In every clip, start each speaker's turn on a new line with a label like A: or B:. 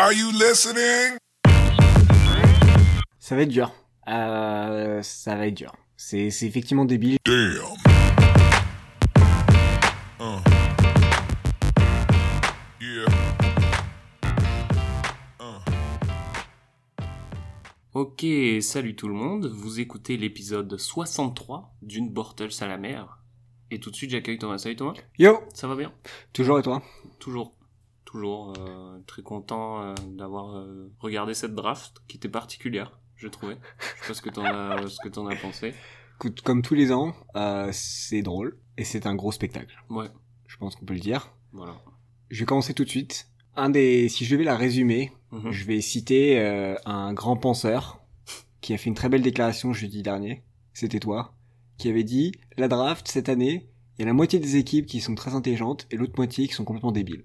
A: Are you listening?
B: Ça va être dur. Euh, ça va être dur. C'est c'est effectivement débile.
A: Damn. Uh. Yeah. Uh.
C: Ok, salut tout le monde, vous écoutez l'épisode 63 d'une Bortles à la mer. Et tout de suite j'accueille Thomas. Salut Thomas,
B: Yo
C: ça va bien?
B: Toujours et toi?
C: Toujours, toujours euh, très content euh, d'avoir euh, regardé cette draft qui était particulière, je trouvais. Je sais pas ce que t'en as, ce que t'en as pensé.
B: Écoute, comme tous les ans, euh, c'est drôle et c'est un gros spectacle.
C: Ouais,
B: Je pense qu'on peut le dire.
C: voilà.
B: Je vais commencer tout de suite. Un des, si je devais la résumer,
C: Mhm.
B: je vais citer euh, un grand penseur qui a fait une très belle déclaration jeudi dernier. C'était toi, qui avait dit la draft cette année, il y a la moitié des équipes qui sont très intelligentes et l'autre moitié qui sont complètement débiles.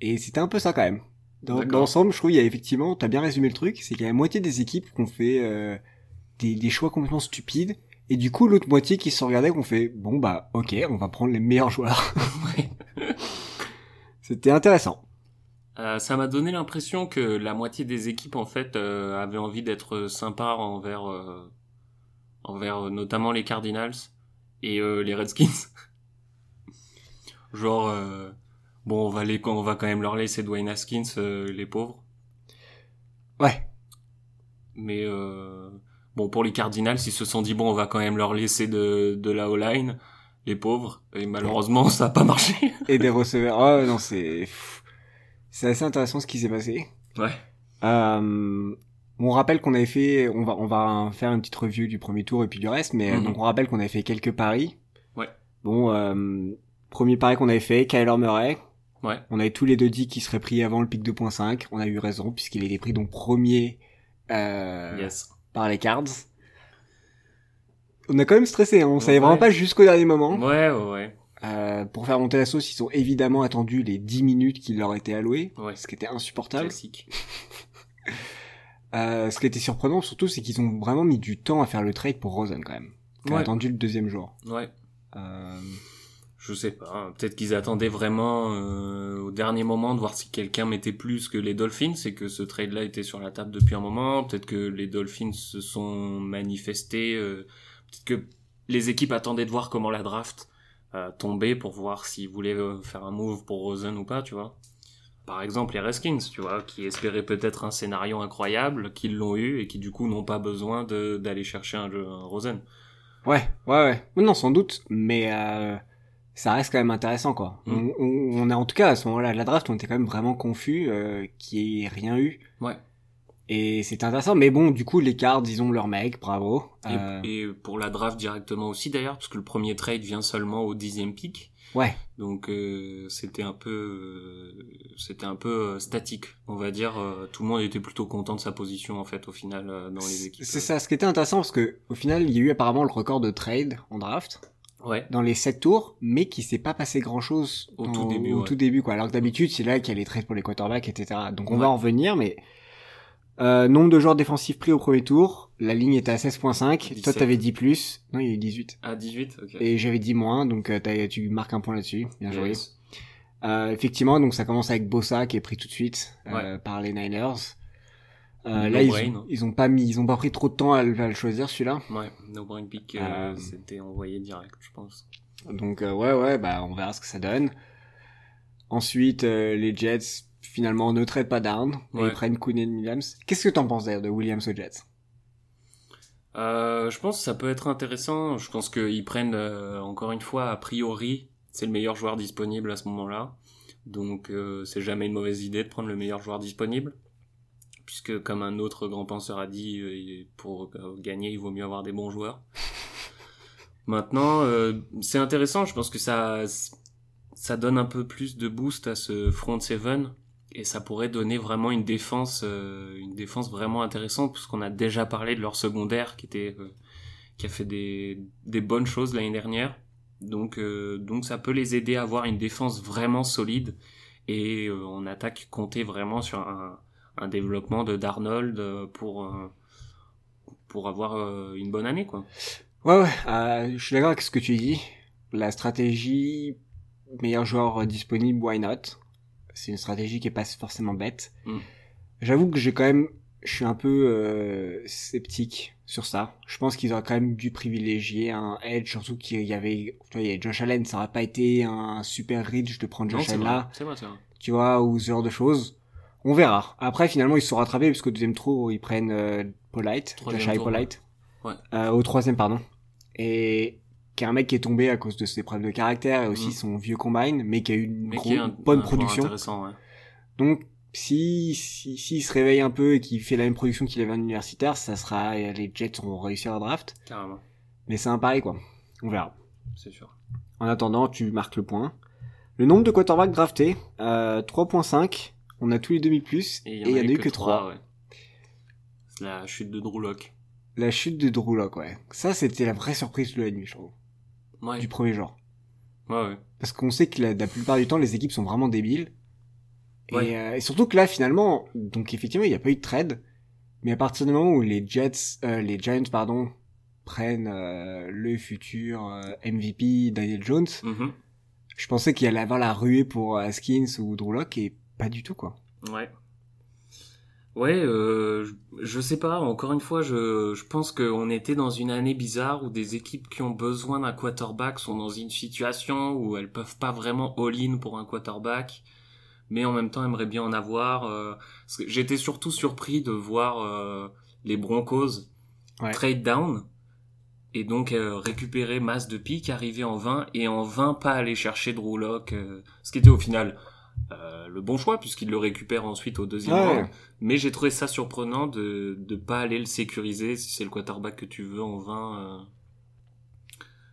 B: Et c'était un peu ça quand même. Dans, dans l'ensemble, je trouve il y a effectivement, t'as bien résumé le truc, c'est qu'il y a la moitié des équipes qui ont fait euh, des, des choix complètement stupides. Et du coup, l'autre moitié qui se regardait, qu'on fait, bon bah, ok, on va prendre les meilleurs joueurs. C'était intéressant.
C: Euh, ça m'a donné l'impression que la moitié des équipes en fait euh, avaient envie d'être sympa envers euh, envers euh, notamment les Cardinals et euh, les Redskins. Genre bon on va les on va quand même leur laisser Dwayne Haskins euh, les pauvres.
B: Ouais.
C: Mais euh, bon pour les Cardinals ils se sont dit bon on va quand même leur laisser de de la O-line les pauvres et malheureusement ça a pas marché.
B: Et des receveurs. Oh non, c'est, c'est assez intéressant ce qui s'est passé.
C: Ouais.
B: Euh, on rappelle qu'on avait fait, on va, on va faire une petite review du premier tour et puis du reste, mais
C: Mhm.
B: donc on rappelle qu'on avait fait quelques paris.
C: Ouais.
B: Bon, euh, premier pari qu'on avait fait, Kyler Murray.
C: Ouais.
B: On avait tous les deux dit qu'il serait pris avant le pic 2.5. On a eu raison puisqu'il était pris donc premier euh,
C: Yes.
B: par les Cards. On a quand même stressé, hein. on savait
C: Ouais.
B: vraiment pas jusqu'au dernier moment.
C: Ouais ouais ouais.
B: Euh, pour faire monter la sauce, ils ont évidemment attendu les 10 minutes qui leur étaient allouées,
C: Ouais.
B: ce qui était insupportable.
C: Classique.
B: Euh, ce qui était surprenant surtout, c'est qu'ils ont vraiment mis du temps à faire le trade pour Rosen quand même. Qui a attendu le deuxième jour.
C: Ouais.
B: Euh,
C: Je sais pas. hein. Peut-être qu'ils attendaient vraiment euh, au dernier moment de voir si quelqu'un mettait plus que les Dolphins et que ce trade-là était sur la table depuis un moment. Peut-être que les Dolphins se sont manifestés. euh, Peut-être que les équipes attendaient de voir comment la draft euh, tombait pour voir s'ils voulaient euh, faire un move pour Rosen ou pas, tu vois. Par exemple, les Redskins, tu vois, qui espéraient peut-être un scénario incroyable, qui l'ont eu et qui du coup n'ont pas besoin d'aller chercher un, un Rosen.
B: Ouais, ouais, ouais. Non, sans doute, mais euh, ça reste quand même intéressant, quoi.
C: Mm.
B: On, on, on a en tout cas à ce moment-là de la draft, on était quand même vraiment confus euh, qu'il y ait rien eu.
C: Ouais.
B: Et c'est intéressant, mais bon, du coup, les Cards, ils ont leur mec, bravo.
C: Et,
B: Euh,
C: et pour la draft directement aussi d'ailleurs, parce que le premier trade vient seulement au dixième pick.
B: Ouais.
C: Donc euh, c'était un peu, euh, c'était un peu euh, statique, on va dire. euh, tout le monde était plutôt content de sa position en fait au final dans les équipes.
B: C'est ça, ce qui était intéressant, parce que au final, il y a eu apparemment le record de trade en draft.
C: Ouais.
B: dans les 7 tours, mais qui s'est pas passé grand chose
C: Au tout début,
B: Au
C: ouais.
B: tout début, quoi. Alors que d'habitude, c'est là qu'il y a les trades pour les quarterbacks, etc. Donc on
C: Ouais.
B: va en revenir, mais euh, nombre de joueurs défensifs pris au premier tour, la ligne était à 16.5. Toi,
C: 17.
B: t'avais dit plus. Non, il y a eu 18.
C: À 18, ok.
B: Et j'avais dit moins, donc euh, tu marques un point là-dessus. Bien joué.
C: Yes.
B: Euh, effectivement, donc ça commence avec Bossa qui est pris tout de suite euh, par les Niners. Euh,
C: No
B: là, ils, ont, ils ont pas mis, ils ont pas pris trop de temps à, le- à le choisir celui-là.
C: Ouais. No brain pick, euh,
B: Euh,
C: c'était envoyé direct, je pense.
B: Donc euh, ouais ouais bah on verra ce que ça donne. Ensuite euh, les Jets finalement ne traitent pas down et
C: Ouais.
B: ils prennent Quinn Williams. Qu'est-ce que t'en penses d'ailleurs de Williams aux Jets?
C: Euh, je pense que ça peut être intéressant. Je pense qu'ils prennent, euh, encore une fois, a priori, c'est le meilleur joueur disponible à ce moment-là. Donc, euh, c'est jamais une mauvaise idée de prendre le meilleur joueur disponible. Puisque, comme un autre grand penseur a dit, euh, pour euh, gagner, il vaut mieux avoir des bons joueurs. Maintenant, euh, c'est intéressant. Je pense que ça, ça donne un peu plus de boost à ce front seven et ça pourrait donner vraiment une défense euh, une défense vraiment intéressante puisqu'on a déjà parlé de leur secondaire qui était euh, qui a fait des, des bonnes choses l'année dernière donc donc ça peut les aider à avoir une défense vraiment solide et en attaque compter vraiment sur un, un développement de Darnold euh, pour euh, pour avoir euh, une bonne année quoi
B: Ouais ouais, euh, je suis d'accord avec ce que tu dis. La stratégie meilleur joueur disponible, why not? C'est une stratégie qui est pas forcément bête.
C: Mm.
B: J'avoue que j'ai quand même, je suis un peu euh, sceptique sur ça. Je pense qu'ils auraient quand même dû privilégier un edge, surtout qu'il y avait, tu vois, il y avait Josh Allen, ça aurait pas été un super reach de prendre Josh Allen là,
C: c'est vrai, c'est vrai.
B: tu vois, ou ce genre de choses. On verra. Après, finalement, ils se sont rattrapés parce qu'au deuxième tour, ils prennent euh, Polite, Josh Polite.
C: ouais.
B: Euh, au troisième, pardon. Et qui est un mec qui est tombé à cause de ses problèmes de caractère et aussi
C: Mm.
B: son vieux combine, mais qui a eu une gros-
C: un,
B: bonne
C: un
B: production.
C: ouais.
B: Donc, si, si, s'il se réveille un peu et qu'il fait la même production qu'il avait en universitaire, ça sera, les Jets auront réussi à la draft.
C: Carrément,
B: Mais c'est un pari, quoi. On verra.
C: c'est sûr.
B: En attendant, tu marques le point. Le nombre de quarterbacks draftés, euh, 3.5. On a tous les demi plus. Et il y en a eu que 3.
C: ouais. C'est la chute de Drew Lock.
B: La chute de Drew Lock, ouais. Ça, c'était la vraie surprise de la nuit, je trouve.
C: Ouais.
B: Du premier jour.
C: ouais, ouais.
B: Parce qu'on sait que la, la plupart du temps, les équipes sont vraiment débiles. Et,
C: Ouais.
B: euh, et surtout que là, finalement, donc effectivement, il n'y a pas eu de trade. Mais à partir du moment où les Jets, euh, les Giants, pardon, prennent euh, le futur euh, MVP Daniel Jones,
C: Mhm.
B: je pensais qu'il allait avoir la ruée pour Haskins ou Drew et pas du tout, quoi.
C: Ouais. Ouais, euh, je- je sais pas, encore une fois, je, je pense qu'on était dans une année bizarre où des équipes qui ont besoin d'un quarterback sont dans une situation où elles peuvent pas vraiment all-in pour un quarterback, mais en même temps aimeraient bien en avoir. euh, J'étais surtout surpris de voir euh, les Broncos
B: Ouais.
C: trade down et donc récupérer masse de piques, arriver en 20 et en 20 pas aller chercher Drew Lock, euh, ce qui était au final euh, le bon choix puisqu'il le récupère ensuite au deuxième
B: Ouais.
C: round. Mais j'ai trouvé ça surprenant de de pas aller le sécuriser si c'est le quarterback que tu veux en 20. euh.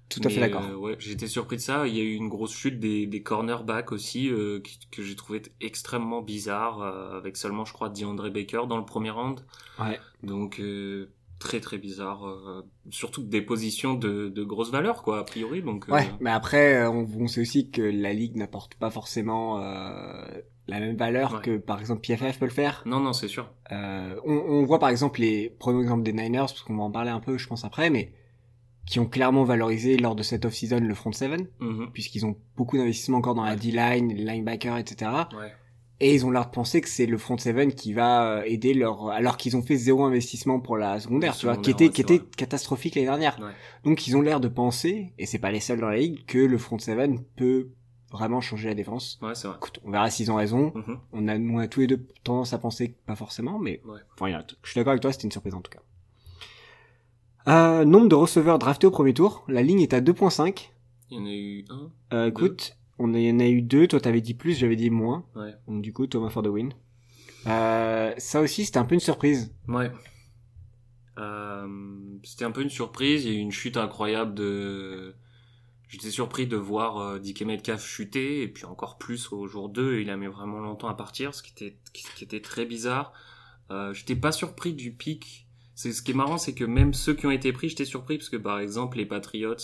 B: Tout à fait d'accord.
C: euh, ouais, j'étais surpris de ça. Il y a eu une grosse chute des, des cornerbacks aussi euh, qui- que j'ai trouvé extrêmement bizarre euh, avec seulement je crois DeAndre Baker dans le premier round.
B: Ouais.
C: Donc euh, très très bizarre. euh, surtout des positions de, de grosse valeur quoi a priori. Donc euh,
B: Ouais, mais après, euh, on, on sait aussi que la ligue n'apporte pas forcément euh, la même valeur
C: Ouais.
B: que, par exemple, PFF peut le faire.
C: non non c'est sûr.
B: Euh, on, on voit par exemple les prenons l'exemple des Niners parce qu'on va en parler un peu je pense après mais qui ont clairement valorisé lors de cette off-season le front seven
C: Mhm.
B: puisqu'ils ont beaucoup d'investissements encore dans la. D-line, les linebackers, etc.
C: Ouais.
B: Et ils ont l'air de penser que c'est le front seven qui va euh, aider leur alors qu'ils ont fait zéro investissement pour la secondaire, tu vois, qui était
C: ouais,
B: qui était
C: vrai.
B: catastrophique l'année dernière.
C: Ouais.
B: Donc ils ont l'air de penser et c'est pas les seuls dans la ligue que le front seven peut vraiment changer la défense.
C: Ouais c'est vrai.
B: Écoute, on verra s'ils ont raison.
C: Mhm.
B: On a, on a tous les deux tendance à penser que pas forcément, mais
C: Ouais.
B: enfin, il y a- je suis d'accord avec toi, c'était une surprise en tout cas. Euh, nombre de receveurs draftés au premier tour, la ligne est à 2.5.
C: Il y en a eu un.
B: Euh, écoute, on en a eu deux, toi t'avais dit plus, j'avais dit moins.
C: Ouais.
B: Donc du coup, Thomas for the win. Euh, ça aussi, c'était un peu une surprise.
C: Ouais. Euh, c'était un peu une surprise. Il y a eu une chute incroyable de. J'étais surpris de voir euh, DK Metcalf chuter et puis encore plus au jour 2, il a mis vraiment longtemps à partir, ce qui était, qui, qui était très bizarre. Euh, j'étais pas surpris du pic. C'est ce qui est marrant, c'est que même ceux qui ont été pris, j'étais surpris parce que par exemple les Patriots,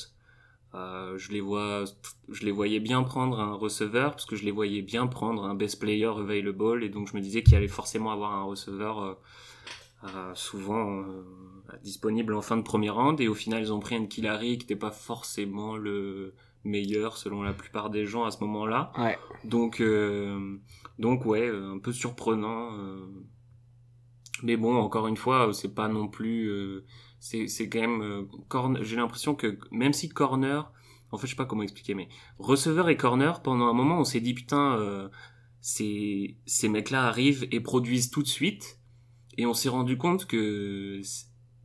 C: euh, je les vois, je les voyais bien prendre un receveur parce que je les voyais bien prendre un best player available et donc je me disais qu'il allait forcément avoir un receveur euh, euh, souvent euh, disponible en fin de premier round et au final ils ont pris un Killary qui n'était pas forcément le meilleur selon la plupart des gens à ce moment-là.
B: Ouais.
C: Donc euh, donc ouais, euh, un peu surprenant. euh. Mais bon, encore une fois, c'est pas non plus. C'est c'est quand même. euh, corner- J'ai l'impression que même si corner, en fait, je sais pas comment expliquer, mais receveur et corner, pendant un moment, on s'est dit putain, euh, ces ces mecs-là arrivent et produisent tout de suite, et on s'est rendu compte que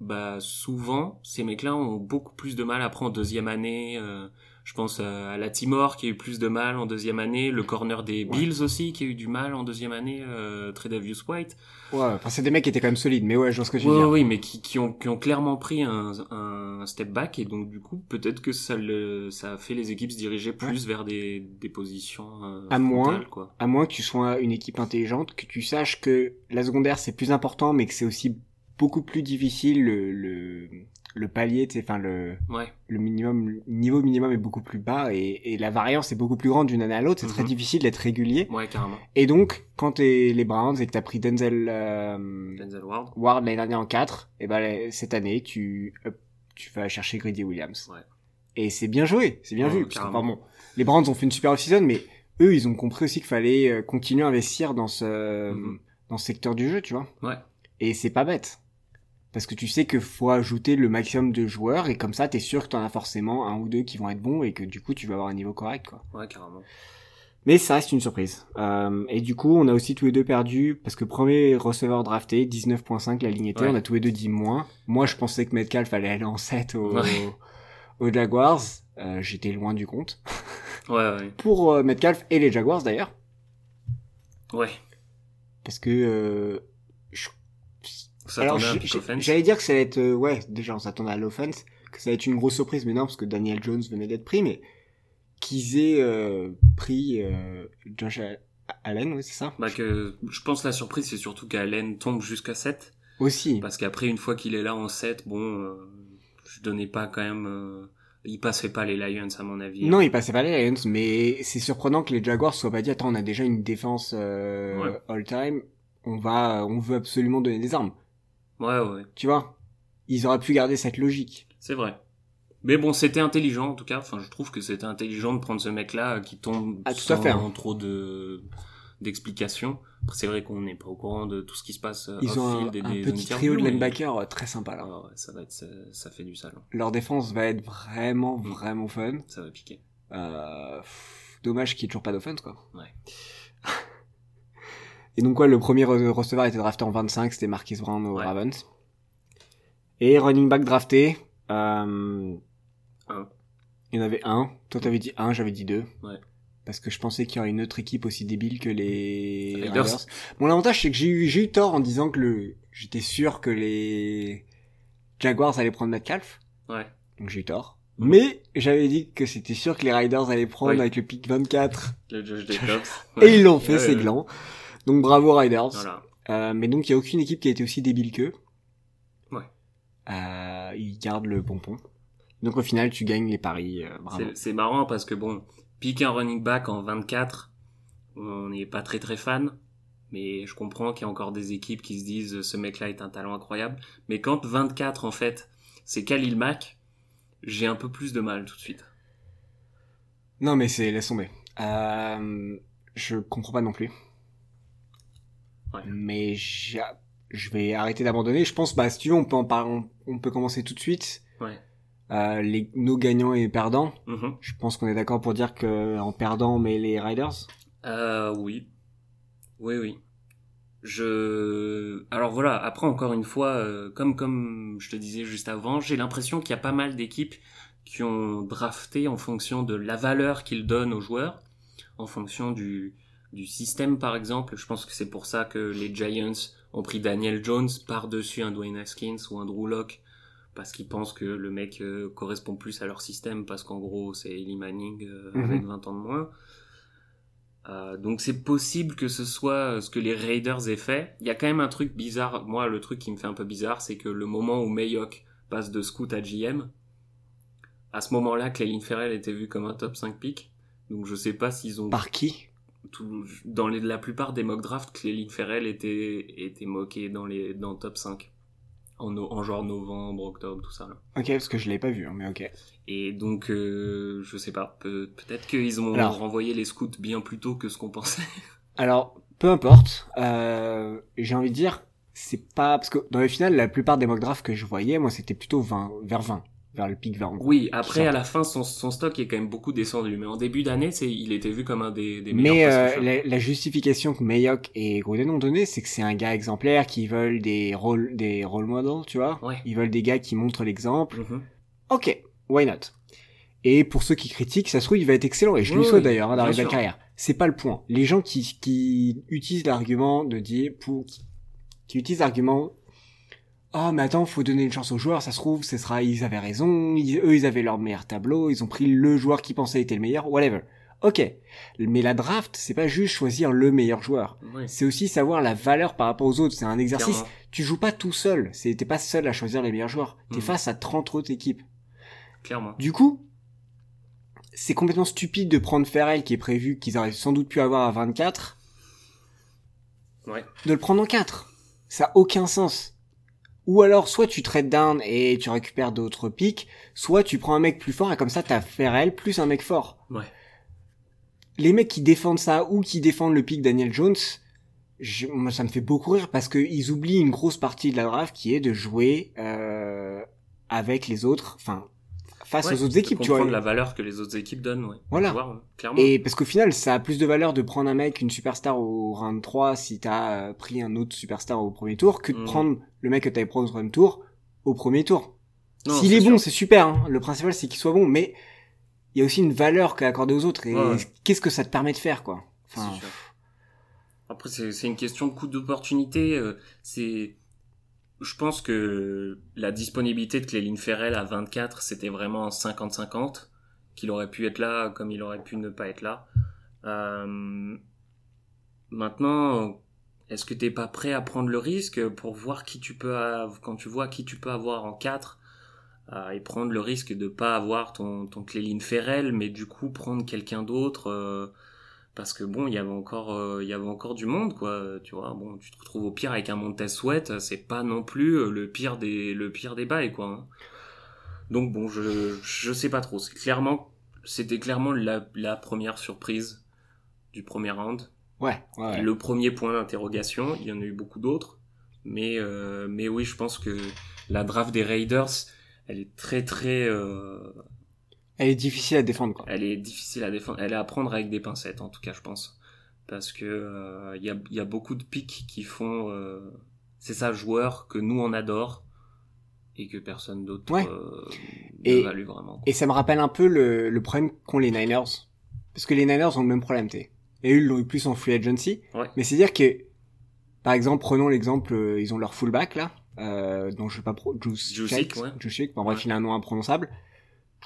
C: bah souvent ces mecs-là ont beaucoup plus de mal après en deuxième année. euh, je pense à, la Timor qui a eu plus de mal en deuxième année, le corner des
B: Ouais.
C: Bills aussi qui a eu du mal en deuxième année, euh, Tredavious White.
B: Ouais, enfin c'est des mecs qui étaient quand même solides, mais ouais, je vois ce que tu veux
C: Oui,
B: dire.
C: oui, mais qui, qui, ont, qui ont clairement pris un, un step back et donc du coup peut-être que ça, le, ça a fait les équipes se diriger plus vers des, des positions euh,
B: À moins.
C: quoi.
B: À moins que tu sois une équipe intelligente, que tu saches que la secondaire c'est plus important, mais que c'est aussi beaucoup plus difficile le, le, le palier, enfin le,
C: Ouais,
B: le minimum, niveau minimum est beaucoup plus bas et, et la variance est beaucoup plus grande d'une année à l'autre. C'est très
C: Mhm.
B: difficile d'être régulier.
C: ouais, carrément.
B: Et donc, quand t'es les Browns et que t'as pris Denzel euh,
C: Denzel Ward.
B: Ward l'année dernière en 4, et ben cette année tu hop, tu vas chercher Grady Williams.
C: Ouais.
B: Et c'est bien joué, c'est bien
C: Ouais,
B: vu. Parce que, bon, les Browns ont fait une super off-season, mais eux, ils ont compris aussi qu'il fallait euh, continuer à investir dans ce,
C: Mhm.
B: dans ce secteur du jeu, tu vois.
C: Ouais.
B: Et c'est pas bête. Parce que tu sais que faut ajouter le maximum de joueurs et comme ça, t'es sûr que t'en as forcément un ou deux qui vont être bons et que du coup, tu vas avoir un niveau correct, quoi.
C: Ouais, carrément.
B: Mais ça reste une surprise. Euh, et du coup, on a aussi tous les deux perdu parce que premier receveur drafté, 19.5 la ligne était,
C: Ouais.
B: on a tous les deux dit moins. Moi, je pensais que Metcalf allait aller en 7 au,
C: Ouais.
B: aux Jaguars. Euh, J'étais loin du compte.
C: Ouais, ouais.
B: Pour euh, Metcalf et les Jaguars d'ailleurs.
C: Ouais.
B: Parce que... Alors, j'allais dire que ça allait être... euh, ouais, déjà, on s'attendait à l'offense. Que ça allait être une grosse surprise, mais non, parce que Daniel Jones venait d'être pris. Mais qu'ils aient euh, pris euh, Josh Allen, oui, c'est ça?
C: Bah que, je pense que la surprise, c'est surtout qu'Allen tombe jusqu'à 7.
B: Aussi.
C: Parce qu'après, une fois qu'il est là en 7, bon, euh, je donnais pas quand même... euh, il passait pas les Lions, à mon avis.
B: Non, il passait pas les Lions, mais c'est surprenant que les Jaguars soient pas dit attends, on a déjà une défense euh,
C: Ouais.
B: all-time, on va, on veut absolument donner des armes.
C: Ouais, ouais.
B: Tu vois Ils auraient pu garder cette logique.
C: C'est vrai. Mais bon, c'était intelligent en tout cas. Enfin, je trouve que c'était intelligent de prendre ce mec-là qui tombe
B: Ah, tout à
C: sans
B: fait, hein.
C: trop de d'explications. C'est vrai qu'on n'est pas au courant de tout ce qui se passe euh,
B: Ils ont un,
C: et
B: un
C: des
B: petit trio de linebackers euh, très sympa là.
C: Ah ouais, ça va être, ça, ça fait du sale. hein.
B: Leur défense va être vraiment,
C: Mm.
B: vraiment fun.
C: Ça va piquer.
B: Euh, pff, dommage qu'il n'y ait toujours pas d'offense quoi.
C: Ouais.
B: Et donc quoi, le premier re- receveur été drafté en 25, c'était Marquis Brown aux
C: Ouais.
B: Ravens. Et running back drafté, euh,
C: Un.
B: il y en avait un. Toi t'avais dit un, j'avais dit deux.
C: Ouais.
B: Parce que je pensais qu'il y aurait une autre équipe aussi débile que les
C: Raiders.
B: Raiders. Bon, l'avantage c'est que j'ai eu, j'ai eu tort en disant que le, j'étais sûr que les Jaguars allaient prendre Metcalf.
C: Ouais.
B: Donc j'ai eu tort. Mais j'avais dit que c'était sûr que les Riders allaient prendre
C: Oui.
B: avec le pick 24.
C: Le Josh Jacobs.
B: Et ils l'ont fait,
C: Ouais,
B: c'est
C: ouais.
B: gland. Donc bravo Riders.
C: Voilà.
B: Euh, mais donc il y a aucune équipe qui a été aussi débile qu'eux.
C: Ouais.
B: Euh, ils gardent le pompon. Donc au final tu gagnes les paris. euh, bravo.
C: C'est- marrant parce que bon, piquer un running back en 24, on n'est pas très très fan. Mais je comprends qu'il y a encore des équipes qui se disent ce mec-là est un talent incroyable. Mais quand 24 en fait, c'est Khalil Mack, j'ai un peu plus de mal tout de suite.
B: Non mais c'est laisse tomber. Euh, je comprends pas non plus.
C: Ouais.
B: Mais j'ai- je vais arrêter d'abandonner. Je pense bah si tu veux on peut en parler, on, peut commencer tout de suite.
C: Ouais.
B: Euh, les nos gagnants et perdants.
C: Mhm.
B: Je pense qu'on est d'accord pour dire que en perdant on met les Riders.
C: Euh, oui. Oui, oui. Je... Alors voilà, après encore une fois, euh, comme, comme je te disais juste avant, j'ai l'impression qu'il y a pas mal d'équipes qui ont drafté en fonction de la valeur qu'ils donnent aux joueurs, en fonction du, du système par exemple. Je pense que c'est pour ça que les Giants ont pris Daniel Jones par-dessus un Dwayne Haskins ou un Drew Lock, parce qu'ils pensent que le mec euh, correspond plus à leur système, parce qu'en gros c'est Eli Manning euh,
B: Mhm.
C: avec 20 ans de moins. Euh, donc c'est possible que ce soit ce que les Raiders aient fait. Il y a quand même un truc bizarre. Moi, le truc qui me fait un peu bizarre, c'est que le moment où Mayock passe de scout à GM, à ce moment-là, Clelin Ferrell était vu comme un top 5 pick. Donc je sais pas s'ils ont...
B: Par qui?
C: Tout- dans les, la plupart des mock drafts, Clelin Ferrell était, était moqué dans les dans le top 5. En, no- en genre novembre, octobre, tout ça. Là.
B: Ok parce que je l'ai pas vu hein, mais ok.
C: Et donc, euh, je sais pas, peut- peut-être qu'ils ont
B: Alors.
C: renvoyé les scouts bien plus tôt que ce qu'on pensait.
B: Alors, peu importe. Euh, j'ai envie de dire, c'est pas parce que dans les finales, la plupart des mock drafts que je voyais, moi, c'était plutôt 20, vers 20, vers le pic 20.
C: Oui, après à la fin son, son stock est quand même beaucoup descendu, mais en début d'année, c'est il était vu comme un des, des
B: Mais
C: meilleurs
B: euh,
C: pass rushers.
B: la, la justification que Mayock et Gruden ont donnée, c'est que c'est un gars exemplaire qui veulent des rôles, des role models, tu vois.
C: Ouais.
B: Ils veulent des gars qui montrent l'exemple.
C: Mhm.
B: Ok, why not? Et pour ceux qui critiquent, ça se trouve, il va être excellent, et je
C: Oui,
B: lui souhaite
C: oui,
B: d'ailleurs hein, d'arriver à la carrière. C'est pas le point. Les gens qui, qui utilisent l'argument de dire, pour, qui, qui utilisent l'argument, oh mais attends, faut donner une chance aux joueurs, ça se trouve, ce sera, ils avaient raison, ils- eux ils avaient leur meilleur tableau, ils ont pris le joueur qui pensait était le meilleur, whatever. Ok. Mais la draft, c'est pas juste choisir le meilleur joueur. C'est aussi savoir la valeur par rapport aux autres. C'est un exercice
C: clairement.
B: tu joues pas tout seul. C'est, t'es pas seul à choisir les meilleurs joueurs. T'es
C: Mhm.
B: face à 30 autres équipes.
C: clairement.
B: Du coup, c'est complètement stupide de prendre Ferrell qui est prévu qu'ils auraient sans doute pu avoir à 24,
C: Ouais.
B: de le prendre en 4. Ça a aucun sens. Ou alors, soit tu trades down et tu récupères d'autres pics, soit tu prends un mec plus fort et comme ça t'as Ferrell plus un mec fort.
C: Ouais.
B: les mecs qui défendent ça ou qui défendent le pic Daniel Jones, je, moi, ça me fait beaucoup rire parce que ils oublient une grosse partie de la draft qui est de jouer euh, avec les autres, enfin face
C: Ouais,
B: aux autres équipes, tu vois.
C: comprendre la valeur que les autres équipes donnent, ouais.
B: Voilà.
C: Voir, clairement.
B: Et parce qu'au final, ça a plus de valeur de prendre un mec, une superstar au round 3 si t'as euh, pris un autre superstar au premier tour que de
C: Mhm.
B: prendre le mec que t'avais pris au deuxième tour au premier tour. S'il est bon, c'est super. Hein. Le principal, c'est qu'il soit bon, mais il y a aussi une valeur qu'à accorder aux autres. Et
C: Ouais,
B: qu'est-ce que ça te permet de faire, quoi? Enfin.
C: Après, c'est c'est une question de coût d'opportunité. euh, C'est, je pense que la disponibilité de Cléline Ferrell à 24, c'était vraiment 50-50, qu'il aurait pu être là comme il aurait pu ne pas être là. Euh, maintenant, est-ce que t'es pas prêt à prendre le risque pour voir qui tu peux, av- quand tu vois qui tu peux avoir en 4 euh, et prendre le risque de pas avoir ton, Cléline Ferrell, mais du coup prendre quelqu'un d'autre. euh, parce que bon, il y avait encore, euh, il y avait encore du monde, quoi. Tu vois, bon, tu te retrouves au pire avec un Montez Sweat, c'est pas non plus euh, le pire des, le pire des bails, quoi. hein. Donc bon, je, je sais pas trop. C'est clairement, c'était clairement la, la première surprise du premier round.
B: ouais, ouais, ouais.
C: Le premier point d'interrogation. Il y en a eu beaucoup d'autres, mais, euh, mais oui, je pense que la draft des Raiders, elle est très très, euh,
B: Elle est difficile à défendre, quoi.
C: elle est difficile à défendre. Elle est à prendre avec des pincettes, en tout cas, je pense. Parce que euh, il y, a, y a beaucoup de pics qui font... euh, c'est ça, joueurs que nous, on adore et que personne d'autre
B: Ouais.
C: euh,
B: Et-
C: value vraiment.
B: Et ça me rappelle un peu le, le problème qu'ont les Niners. Parce que les Niners ont le même problème, t'es. Et eux, ils l'ont eu plus en free agency.
C: Ouais.
B: Mais c'est dire que, par exemple, prenons l'exemple, euh, ils ont leur fullback, là, euh, dont je sais pas pro, Juice
C: Jusic,
B: Shake,
C: ouais.
B: Juice Shake, bon, bref, il a un nom imprononçable,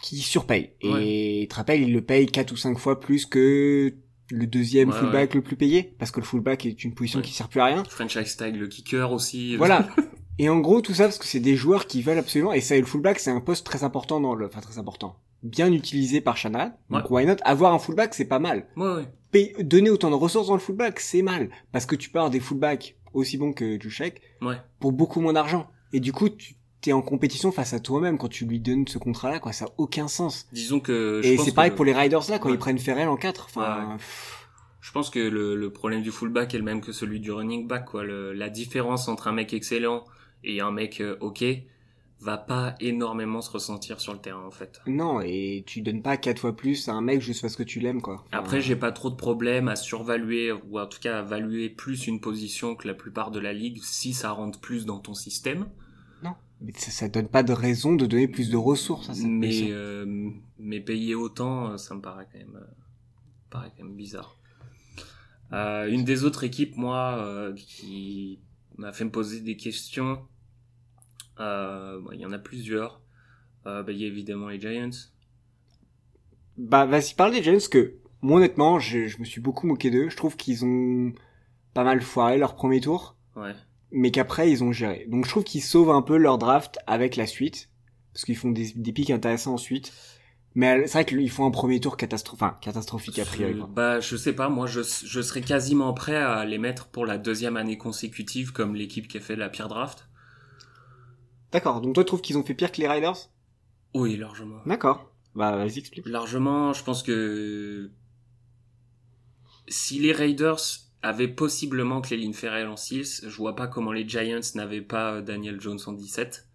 B: qui surpaye. Et tu te rappelles, il le paye quatre ou cinq fois plus que le deuxième
C: Ouais,
B: fullback le plus payé. Parce que le fullback est une position
C: Ouais.
B: qui sert plus à rien.
C: Franchise tag, le kicker aussi.
B: Voilà. Et en gros, tout ça, parce que c'est des joueurs qui veulent absolument, et ça, et le fullback, c'est un poste très important dans le, enfin, très important. Bien utilisé par Shanahan. Donc, why not? Avoir un fullback, c'est pas mal.
C: ouais, ouais.
B: Payer- donner autant de ressources dans le fullback, c'est mal. Parce que tu avoir des fullbacks aussi bons que
C: Ouais.
B: pour beaucoup moins d'argent. Et du coup, tu t'es en compétition face à toi-même quand tu lui donnes ce contrat-là, quoi. Ça a aucun sens.
C: Disons que... je
B: Et c'est pareil pour les Riders là, quand
C: Ouais.
B: ils prennent Ferrell en 4. Enfin,
C: Ouais. Je pense que le, le problème du fullback est le même que celui du running back. Quoi. Le- la différence entre un mec excellent et un mec euh, ok va pas énormément se ressentir sur le terrain en fait.
B: non, et tu donnes pas quatre fois plus à un mec juste parce que tu l'aimes, quoi. Enfin,
C: Après, j'ai pas trop de problème à survaluer ou en tout cas à valuer plus une position que la plupart de la ligue si ça rentre plus dans ton système.
B: Mais ça, ça donne pas de raison de donner plus de ressources à cette
C: Mais
B: position.
C: euh, mais payer autant, euh, ça me paraît quand même euh, paraît quand même bizarre. Euh, une des autres équipes, moi, euh, qui m'a fait me poser des questions. euh, bon, Il y en a plusieurs. Euh, bah, il y a évidemment les Giants.
B: Bah, vas-y, parle des Giants, parce que, moi, honnêtement, je, je me suis beaucoup moqué d'eux. Je trouve qu'ils ont pas mal foiré leur premier tour.
C: Ouais.
B: Mais qu'après ils ont géré. Donc je trouve qu'ils sauvent un peu leur draft avec la suite, parce qu'ils font des, des pics intéressants ensuite. Mais c'est vrai qu'ils font un premier tour catastro enfin, catastrophique a priori.
C: Bah, je sais pas, moi je, je serais quasiment prêt à les mettre pour la deuxième année consécutive comme l'équipe qui a fait la pire draft.
B: D'accord, donc toi tu trouves qu'ils ont fait pire que les Riders?
C: Oui, largement.
B: D'accord. Bah vas-y explique.
C: Largement, je pense que si les Raiders avaient possiblement Cléline Ferrell en 6, je vois pas comment les Giants n'avaient pas euh, Daniel Jones en 17.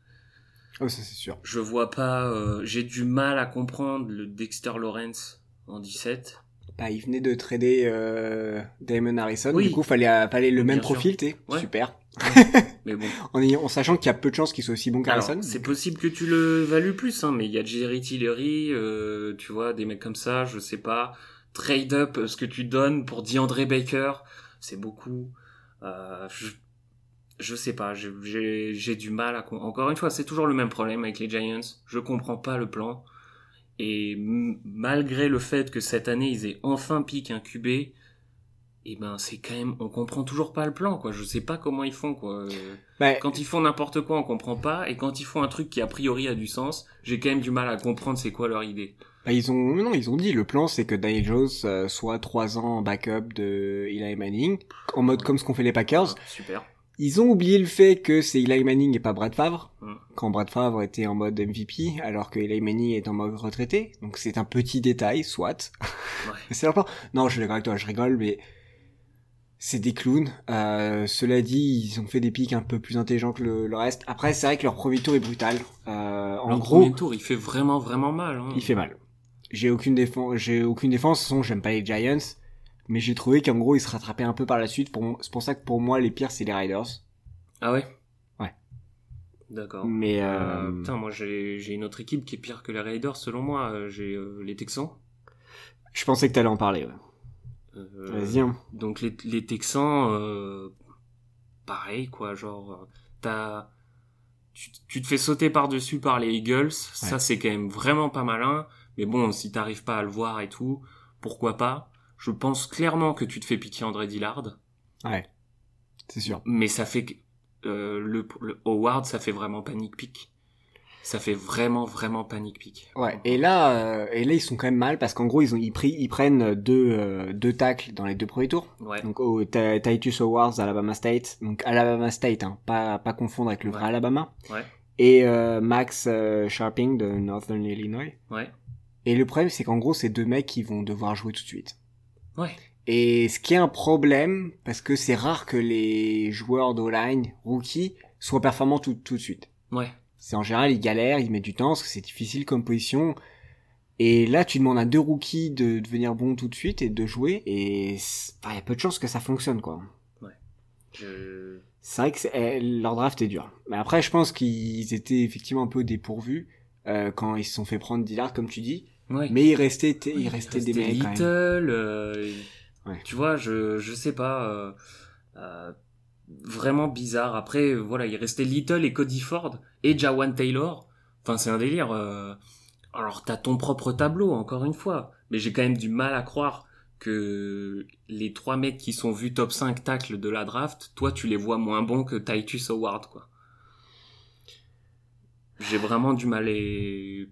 B: Oh ça c'est sûr.
C: Je vois pas, euh, j'ai du mal à comprendre le Dexter Lawrence en 17.
B: Bah ils venaient de trader euh, Damon Harrison,
C: Oui.
B: du coup fallait, euh, fallait le même
C: sûr.
B: profil, t'es
C: Ouais.
B: super.
C: Mais bon.
B: En, ayant- en sachant qu'il y a peu de chances qu'il soit aussi bon qu'Harrison.
C: c'est possible que tu le values plus, hein, mais il y a Jerry Tillery, euh, tu vois, des mecs comme ça, je sais pas. Trade up euh, ce que tu donnes pour DeAndre Baker, c'est beaucoup. Euh, je, je sais pas, j'ai- du mal à... Encore une fois, c'est toujours le même problème avec les Giants. Je comprends pas le plan. Et malgré le fait que cette année, ils aient enfin piqué un QB, et ben c'est quand même... On comprend toujours pas le plan, quoi. Je sais pas comment ils font, quoi.
B: Bah,
C: quand ils font n'importe quoi, on comprend pas, et quand ils font un truc qui a priori a du sens, j'ai quand même du mal à comprendre c'est quoi leur idée.
B: bah, ils ont non ils ont dit le plan c'est que Daniel Jones euh, soit trois ans en backup de Eli Manning en mode comme ce qu'ont fait les Packers.
C: Ah, super.
B: Ils ont oublié le fait que c'est Eli Manning et pas Brad Favre.
C: Mm.
B: Quand Brad Favre était en mode MVP, alors que Eli Manning est en mode retraité. Donc c'est un petit détail, soit.
C: Ouais.
B: c'est important. Non, je suis d'accord avec toi, je rigole, mais c'est des clowns. Euh, cela dit, ils ont fait des pics un peu plus intelligents que le, le reste. Après, c'est vrai que leur premier tour est brutal. Euh, en
C: Leur
B: gros,
C: premier tour, il fait vraiment, vraiment mal. Hein.
B: il fait mal. J'ai aucune défense, j'ai aucune défense. De toute façon, j'aime pas les Giants, mais j'ai trouvé qu'en gros, ils se rattrapaient un peu par la suite. Pour C'est pour ça que pour moi, les pires, c'est les Riders.
C: Ah ouais?
B: Ouais.
C: D'accord.
B: Mais
C: Euh,
B: euh,
C: putain, moi j'ai j'ai une autre équipe qui est pire que les Raiders selon moi. Euh, J'ai les Texans.
B: je pensais que t'allais en parler. Ouais.
C: Euh,
B: Vas-y. Hein.
C: Donc les, les Texans, euh, pareil quoi, genre euh, t'as tu, tu te fais sauter par dessus par les Eagles, ça c'est quand même vraiment pas malin. Mais bon, si t'arrives pas à le voir et tout, pourquoi pas? Je pense clairement que tu te fais piquer André Dillard,
B: Ouais. C'est sûr.
C: mais ça fait que euh, le, le Howard, ça fait vraiment panique pique. Ça fait vraiment vraiment panique pique.
B: Ouais. Et là, euh, et là, ils sont quand même mal parce qu'en gros, ils ont, ils, pris, ils prennent deux, euh, deux tacles dans les deux premiers tours.
C: Ouais.
B: Donc au Ti- Titus Howard, Alabama State. Donc Alabama State, hein, pas pas confondre avec le vrai
C: Ouais.
B: Alabama.
C: Ouais.
B: Et euh, Max Sharping de Northern Illinois.
C: Ouais.
B: Et le problème, c'est qu'en gros, c'est deux mecs qui vont devoir jouer tout de suite.
C: Ouais.
B: Et ce qui est un problème, parce que c'est rare que les joueurs d'O-line, rookies, soient performants tout, tout de suite.
C: Ouais.
B: C'est en général, ils galèrent, ils mettent du temps, parce que c'est difficile comme position. Et là, tu demandes à deux rookies de devenir bons tout de suite et de jouer, et il y a peu de chances que ça fonctionne, quoi.
C: Je...
B: C'est vrai que eh, leur draft est dur. Mais après, je pense qu'ils étaient effectivement un peu dépourvus euh, quand ils se sont fait prendre Dillard, comme tu dis.
C: Ouais.
B: Mais il restait, il
C: Oui,
B: restait
C: restait
B: des mecs quand même.
C: Little, euh,
B: Ouais.
C: tu vois, je je sais pas, euh, euh, vraiment bizarre. Après, voilà, il restait Little et Cody Ford et Jawan Taylor. Enfin, c'est un délire. euh. Alors, t'as ton propre tableau, encore une fois, mais j'ai quand même du mal à croire que les trois mecs qui sont vus top 5 tacles de la draft, toi, tu les vois moins bons que Titus Howard, quoi. J'ai vraiment du mal et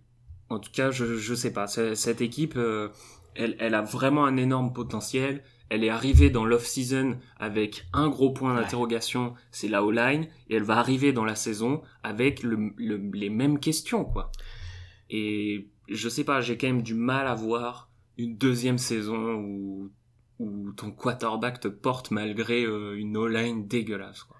C: en tout cas, je, je sais pas. Cette équipe, euh, elle, elle a vraiment un énorme potentiel. Elle est arrivée dans l'off-season avec un gros point
B: Ouais.
C: d'interrogation, c'est la O-line, et elle va arriver dans la saison avec le, le- les mêmes questions, quoi. Et je sais pas, j'ai quand même du mal à voir une deuxième saison où, où ton quarterback te porte malgré euh, une O-line dégueulasse, quoi.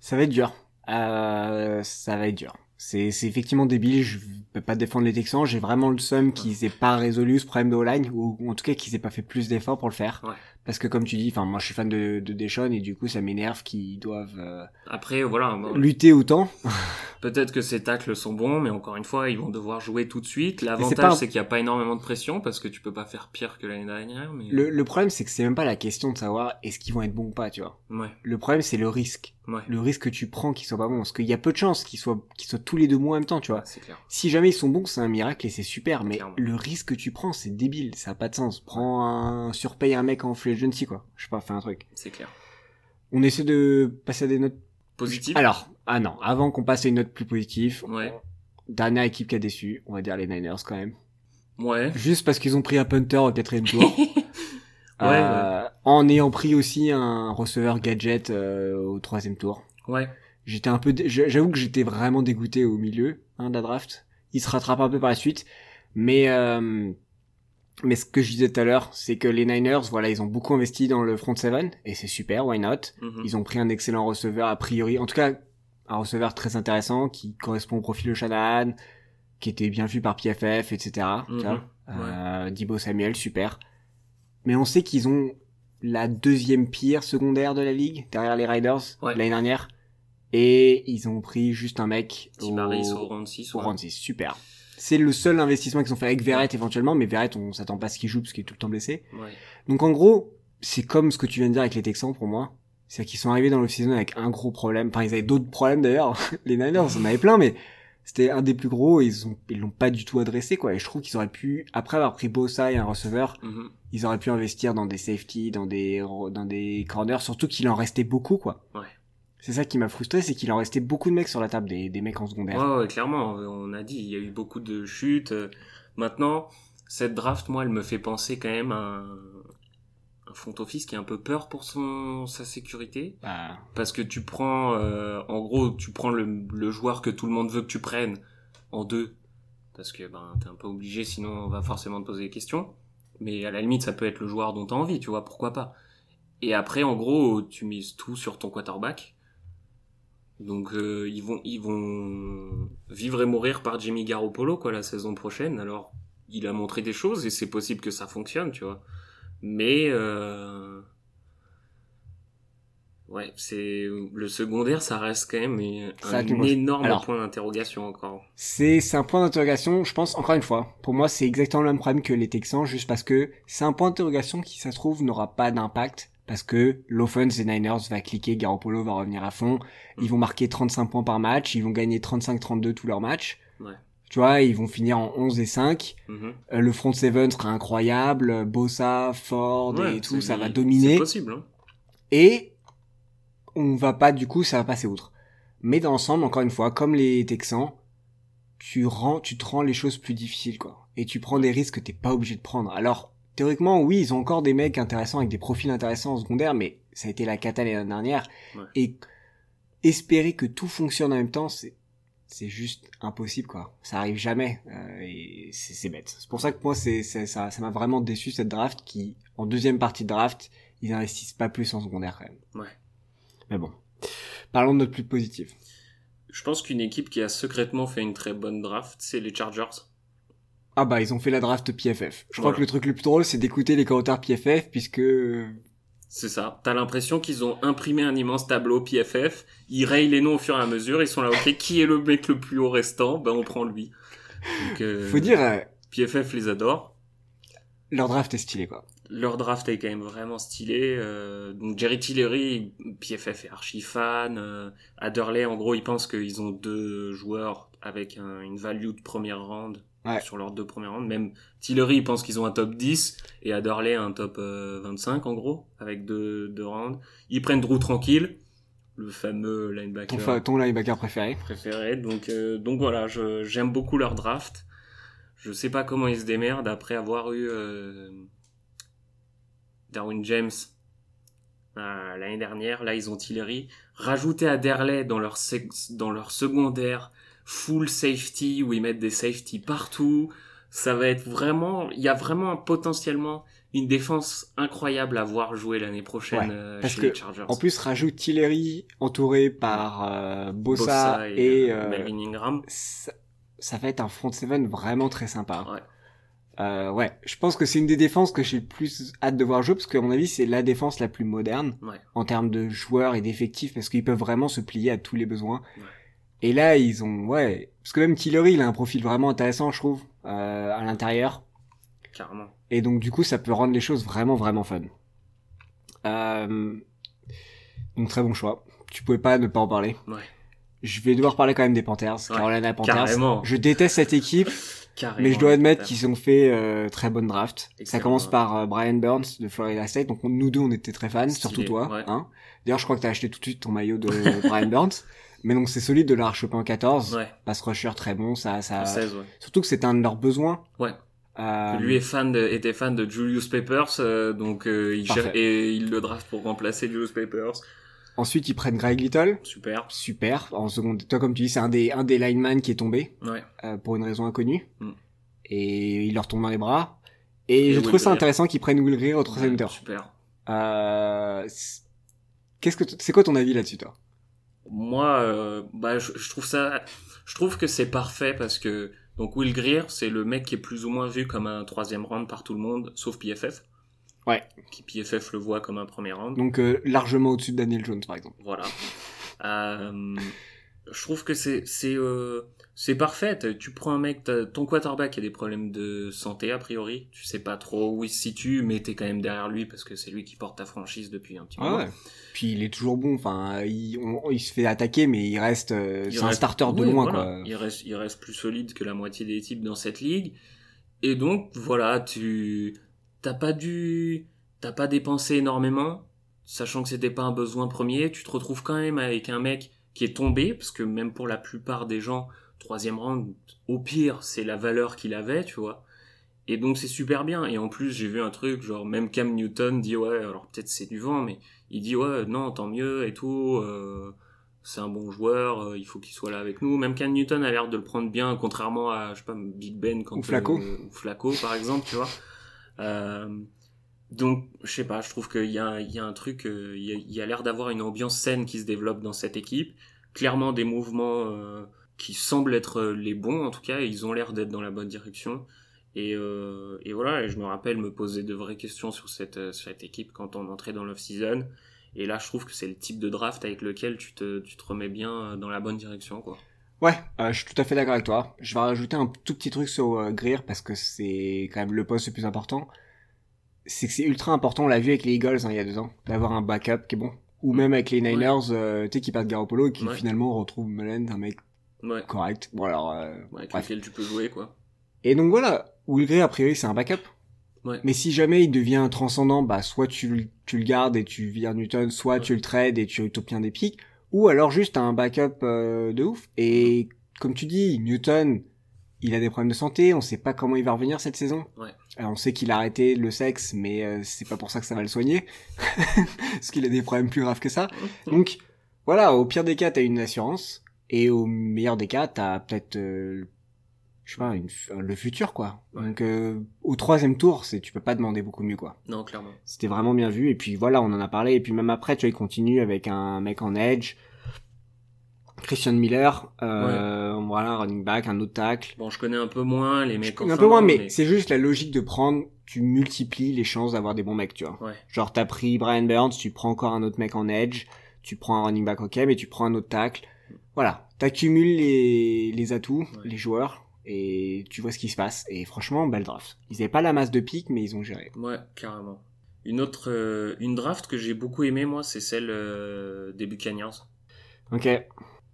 B: Ça va être dur. Euh, ça va être dur. C'est, effectivement débile. Je peux pas défendre les Texans. J'ai vraiment le seum qu'ils aient pas résolu ce problème de O-line, ou ou en tout cas qu'ils aient pas fait plus d'efforts pour le faire.
C: Ouais.
B: Parce que comme tu dis, enfin moi je suis fan de, de et du coup ça m'énerve qu'ils doivent euh,
C: Après, voilà, bon,
B: lutter autant.
C: Peut-être que ces tacles sont bons, mais encore une fois, ils vont devoir jouer tout de suite. L'avantage,
B: un-
C: c'est qu'il n'y a pas énormément de pression parce que tu peux pas faire pire que l'année dernière. Mais...
B: Le, le problème c'est que c'est même pas la question de savoir est-ce qu'ils vont être bons ou pas, tu vois.
C: Ouais,
B: Le problème c'est le risque.
C: ouais,
B: Le risque que tu prends qu'ils soient pas bons. Parce qu'il y a peu de chances qu'ils soient, qu'ils soient tous les deux bons en même temps, tu vois.
C: clair.
B: Si jamais ils sont bons, c'est un miracle et c'est super, mais
C: Clairement.
B: le risque que tu prends, c'est débile, ça a pas de sens. Prends un, surpaye un mec en free agency, quoi. Je sais pas, fais un truc.
C: C'est clair.
B: On essaie de passer à des notes.
C: Positif
B: Alors, ah non, avant qu'on passe à une note plus positive,
C: Ouais.
B: dernière équipe qui a déçu, on va dire les Niners quand même.
C: Ouais.
B: Juste parce qu'ils ont pris un punter au quatrième tour.
C: Ouais,
B: Euh, En ayant pris aussi un receveur gadget euh, au troisième tour.
C: Ouais.
B: J'étais un peu, dé- j'avoue que j'étais vraiment dégoûté au milieu hein, de la draft. Il se rattrape un peu par la suite, mais euh, mais ce que je disais tout à l'heure, c'est que les Niners, voilà, ils ont beaucoup investi dans le front seven et c'est super, why not?
C: Mhm.
B: Ils ont pris un excellent receveur a priori, en tout cas un receveur très intéressant qui correspond au profil de Shanahan, qui était bien vu par PFF, etc. tu
C: Mhm.
B: vois. Euh, Debo Samuel, super. Mais on sait qu'ils ont la deuxième pire secondaire de la ligue derrière les Riders
C: Ouais.
B: l'année dernière. Et ils ont pris juste un mec
C: Tim Harris au round 6.
B: au
C: ouais.
B: round 6. Super. C'est le seul investissement qu'ils ont fait avec Verrett éventuellement, mais Verrett, on s'attend pas à ce qu'il joue parce qu'il est tout le temps blessé.
C: Ouais.
B: Donc en gros, c'est comme ce que tu viens de dire avec les Texans pour moi. C'est qu'ils sont arrivés dans l'off-season avec un gros problème. Enfin, ils avaient d'autres problèmes d'ailleurs. les Niners en avaient plein, mais c'était un des plus gros et ils ont, ils l'ont pas du tout adressé, quoi. Et je trouve qu'ils auraient pu, après avoir pris Bosa et un receveur,
C: Mhm.
B: ils auraient pu investir dans des safety, dans des, dans des corners, surtout qu'il en restait beaucoup, quoi.
C: Ouais.
B: C'est ça qui m'a frustré, c'est qu'il en restait beaucoup de mecs sur la table, des, des mecs en secondaire.
C: Ouais, ouais, clairement, on a dit, il y a eu beaucoup de chutes. euh. Maintenant, cette draft, moi, elle me fait penser quand même à un, un front office qui a un peu peur pour son sa sécurité
B: Bah,
C: parce que tu prends euh, en gros tu prends le, le joueur que tout le monde veut que tu prennes en deux parce que ben t'es un peu obligé sinon on va forcément te poser des questions mais à la limite ça peut être le joueur dont t'as envie tu vois pourquoi pas et après en gros tu mises tout sur ton quarterback donc euh, ils vont ils vont vivre et mourir par Jimmy Garoppolo quoi la saison prochaine alors il a montré des choses et c'est possible que ça fonctionne tu vois mais euh, Ouais, c'est le secondaire, ça reste quand même un,
B: Ça,
C: énorme
B: alors-
C: point d'interrogation encore.
B: c'est c'est un point d'interrogation, je pense, encore une fois. Pour moi, c'est exactement le même problème que les Texans, juste parce que c'est un point d'interrogation qui, ça se trouve, n'aura pas d'impact. Parce que l'offense des Niners va cliquer, Garoppolo va revenir à fond. Ils vont marquer 35 points par match, ils vont gagner 35-32 tous leurs matchs.
C: Ouais.
B: Tu vois, ils vont finir en 11 et 5.
C: Mhm.
B: Euh, le front seven sera incroyable. Bossa, Ford
C: Ouais,
B: et tout,
C: c'est-
B: ça va
C: C'est
B: dominer.
C: possible. Hein.
B: Et on va pas, du coup, ça va passer outre. Mais dans l'ensemble, encore une fois, comme les Texans, tu rends, tu te rends les choses plus difficiles, quoi. Et tu prends des risques que t'es pas obligé de prendre. Alors, théoriquement, oui, ils ont encore des mecs intéressants avec des profils intéressants en secondaire, mais ça a été la cata l'année dernière.
C: Ouais.
B: Et espérer que tout fonctionne en même temps, c'est, c'est juste impossible, quoi. Ça arrive jamais. euh, et c'est, c'est bête. C'est pour ça que moi, c'est, c'est- ça, ça m'a vraiment déçu cette draft qui, en deuxième partie de draft, ils investissent pas plus en secondaire, quand même.
C: Ouais.
B: Mais bon. Parlons de notre plus positif.
C: Je pense qu'une équipe qui a secrètement fait une très bonne draft, c'est les Chargers.
B: Ah bah, ils ont fait la draft PFF. Je crois que le truc le plus drôle, c'est d'écouter les commentaires PFF, puisque...
C: C'est ça. T'as l'impression qu'ils ont imprimé un immense tableau PFF. Ils rayent les noms au fur et à mesure. Ils sont là, ok, qui est le mec le plus haut restant? Ben, on prend lui. Donc, euh,
B: Faut dire, euh,
C: PFF les adore.
B: leur draft est stylé, quoi.
C: Leur draft est quand même vraiment stylé. euh, donc Jerry Tillery, PFF est archi fan. Adderley, en gros, ils pensent qu'ils ont deux joueurs avec un- une value de première round
B: Ouais.
C: sur leurs deux premières rounds. Même Tillery, ils pensent qu'ils ont un top 10 et Adderley un top euh, 25 en gros avec deux, deux rounds. Ils prennent Drew tranquille, le fameux
B: Ton,
C: linebacker
B: fa- ton linebacker préféré.
C: préféré. Donc, euh, donc voilà, j'aime beaucoup leur draft. Je sais pas comment ils se démerdent après avoir eu euh, Darwin James euh, l'année dernière. Là, ils ont Tillery. Rajouter à Derley dans leur, dans leur secondaire full safety où ils mettent des safety partout. Ça va être vraiment, il y a vraiment potentiellement une défense incroyable à voir jouer l'année prochaine
B: Ouais,
C: euh,
B: parce
C: chez
B: que,
C: les Chargers.
B: En plus, rajoute Tillery entouré par euh, Bossa,
C: Bossa
B: et,
C: euh,
B: euh,
C: Melvin Ingram.
B: ça, ça va être un front seven vraiment très sympa.
C: Ouais.
B: Euh, ouais, je pense que c'est une des défenses que j'ai le plus hâte de voir jouer parce qu'à mon avis c'est la défense la plus moderne
C: Ouais.
B: en termes de joueurs et d'effectifs parce qu'ils peuvent vraiment se plier à tous les besoins.
C: Ouais.
B: Et là ils ont ouais parce que même Tillery il a un profil vraiment intéressant je trouve euh, à l'intérieur
C: Carrément.
B: et donc du coup ça peut rendre les choses vraiment vraiment fun. Euh, donc très bon choix. Tu pouvais pas ne pas en parler.
C: Ouais.
B: Je vais devoir parler quand même des Panthers.
C: Ouais,
B: Carolina Panthers.
C: carrément.
B: Je déteste cette équipe.
C: Carrément.
B: Mais je dois admettre qu'ils ont fait euh, très bonne draft. Ça
C: Excellent,
B: commence
C: ouais.
B: par euh, Brian Burns de Florida State. Donc on- nous deux, on était très fans,
C: Stylé,
B: surtout toi.
C: ouais.
B: Hein D'ailleurs, je crois que t'as acheté tout de suite ton maillot de Brian Burns. Mais donc c'est solide de l'avoir chopé en 14.
C: Ouais,
B: Pass rusher très bon, ça, ça.
C: en 16, ouais.
B: Surtout que c'était un de leurs besoins.
C: Ouais.
B: Euh,
C: Lui est fan de, était fan de Julius Papers, euh, donc euh, il cher- et il le draft pour remplacer Julius Papers.
B: Ensuite, ils prennent Greg Little.
C: Super.
B: Super. En seconde, toi comme tu dis, c'est un des un des linemen qui est tombé
C: Ouais.
B: euh, pour une raison inconnue.
C: Mm.
B: Et il leur tombe dans les bras. Et,
C: Et
B: je trouve ça intéressant qu'ils prennent Will Greer au troisième.
C: Super.
B: Euh, qu'est-ce que c'est quoi ton avis là-dessus toi?
C: Moi, euh, bah, je, je trouve ça, je trouve que c'est parfait parce que donc Will Greer, c'est le mec qui est plus ou moins vu comme un troisième round par tout le monde, sauf PFF.
B: Ouais.
C: Qui PFF le voit comme un premier round.
B: Donc euh, largement au-dessus de Daniel Jones par exemple.
C: Voilà. Euh, je trouve que c'est c'est euh, c'est parfait. Tu prends un mec, ton quarterback a des problèmes de santé a priori. Tu sais pas trop où il se situe, mais t'es quand même derrière lui parce que c'est lui qui porte ta franchise depuis un petit moment.
B: Puis il est toujours bon. Enfin, il, on- il se fait attaquer, mais il reste. euh, c'est un starter de loin
C: voilà.
B: quoi.
C: Il reste, il reste plus solide que la moitié des types dans cette ligue. Et donc, voilà, tu, t'as pas dû, t'as pas dépensé énormément, sachant que c'était pas un besoin premier. Tu te retrouves quand même avec un mec qui est tombé, parce que même pour la plupart des gens, troisième round, au pire, c'est la valeur qu'il avait, tu vois. Et donc c'est super bien. Et en plus j'ai vu un truc, genre même Cam Newton dit ouais, alors peut-être c'est du vent, mais il dit ouais, non, tant mieux et tout. Euh, c'est un bon joueur, euh, il faut qu'il soit là avec nous. Même Cam Newton a l'air de le prendre bien, contrairement à je sais pas Big Ben quand
B: Ou Flacco.
C: euh, ou Flacco par exemple, tu vois. Euh, donc je sais pas, je trouve qu'il y y a un truc, euh, il y a, l'air d'avoir une ambiance saine qui se développe dans cette équipe. Clairement des mouvements euh, qui semblent être les bons en tout cas, ils ont l'air d'être dans la bonne direction. Et, euh, voilà, et je me rappelle me poser de vraies questions sur cette, euh, cette équipe quand on entrait dans l'off-season. Et là, je trouve que c'est le type de draft avec lequel tu te, tu te remets bien euh, dans la bonne direction, quoi.
B: Ouais, euh, je suis tout à fait d'accord avec toi. Je vais rajouter un tout petit truc sur euh, Greer parce que c'est quand même le poste le plus important. C'est que c'est ultra important, on l'a vu avec les Eagles hein, il y a deux ans, d'avoir un backup qui est bon. Ou même avec les Niners, euh, tu sais, qui partent Garoppolo et qui
C: Ouais.
B: finalement retrouvent Mullen, un mec
C: Ouais,
B: correct. Bon alors, euh,
C: ouais, avec
B: bref.
C: lequel tu peux jouer, quoi.
B: Et donc voilà, Will Greer a priori c'est un backup.
C: Ouais.
B: Mais si jamais il devient transcendant, bah soit tu, le- tu le gardes et tu vires Newton, soit
C: Ouais.
B: tu le trades et tu t'obtiens des pics, ou alors juste un backup euh, de ouf. Et comme tu dis, Newton, il a des problèmes de santé, on sait pas comment il va revenir cette saison.
C: Ouais.
B: Alors, on sait qu'il a arrêté le sexe, mais euh, c'est pas pour ça que ça va le soigner, parce qu'il a des problèmes plus graves que ça. Donc voilà, au pire des cas, t'as une assurance, et au meilleur des cas, t'as peut-être, euh, je sais pas, une, le futur quoi.
C: Ouais.
B: Donc euh, au troisième tour, c'est tu peux pas demander beaucoup mieux quoi.
C: Non, clairement.
B: C'était vraiment bien vu, et puis voilà, on en a parlé, et puis même après, tu vois, il continue avec un mec en edge, Christian Miller, euh, voilà, running back, un autre tacle.
C: Bon, je connais un peu moins les
B: Je
C: mecs en
B: un peu moins, mais c'est juste la logique de prendre, tu multiplies les chances d'avoir des bons mecs, tu vois.
C: Ouais.
B: Genre, t'as pris Brian Burns, tu prends encore un autre mec en edge, tu prends un running back ok, mais tu prends un autre tacle. Voilà. T'accumules les, les atouts,
C: Ouais.
B: les joueurs, et tu vois ce qui se passe. Et franchement, belle draft. Ils avaient pas la masse de piques, mais ils ont géré.
C: Ouais, carrément. Une autre, euh, une draft que j'ai beaucoup aimé, moi, c'est celle euh, des Buccaneers.
B: Ok.